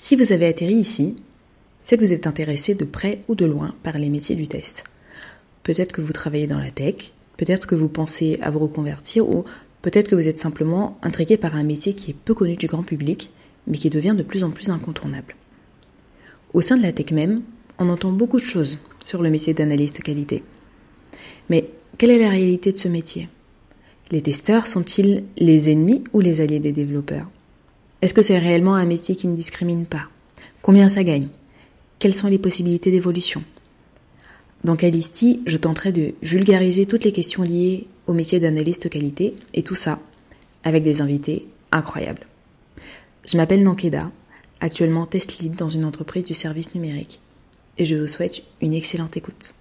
Si vous avez atterri ici, c'est que vous êtes intéressé de près ou de loin par les métiers du test. Peut-être que vous travaillez dans la tech, peut-être que vous pensez à vous reconvertir ou peut-être que vous êtes simplement intrigué par un métier qui est peu connu du grand public mais qui devient de plus en plus incontournable. Au sein de la tech même, on entend beaucoup de choses sur le métier d'analyste qualité. Mais quelle est la réalité de ce métier? Les testeurs sont-ils les ennemis ou les alliés des développeurs? Est-ce que c'est réellement un métier qui ne discrimine pas? Combien ça gagne? Quelles sont les possibilités d'évolution? Dans Calisti, je tenterai de vulgariser toutes les questions liées au métier d'analyste qualité et tout ça avec des invités incroyables. Je m'appelle Nankeda, actuellement test lead dans une entreprise du service numérique, et je vous souhaite une excellente écoute.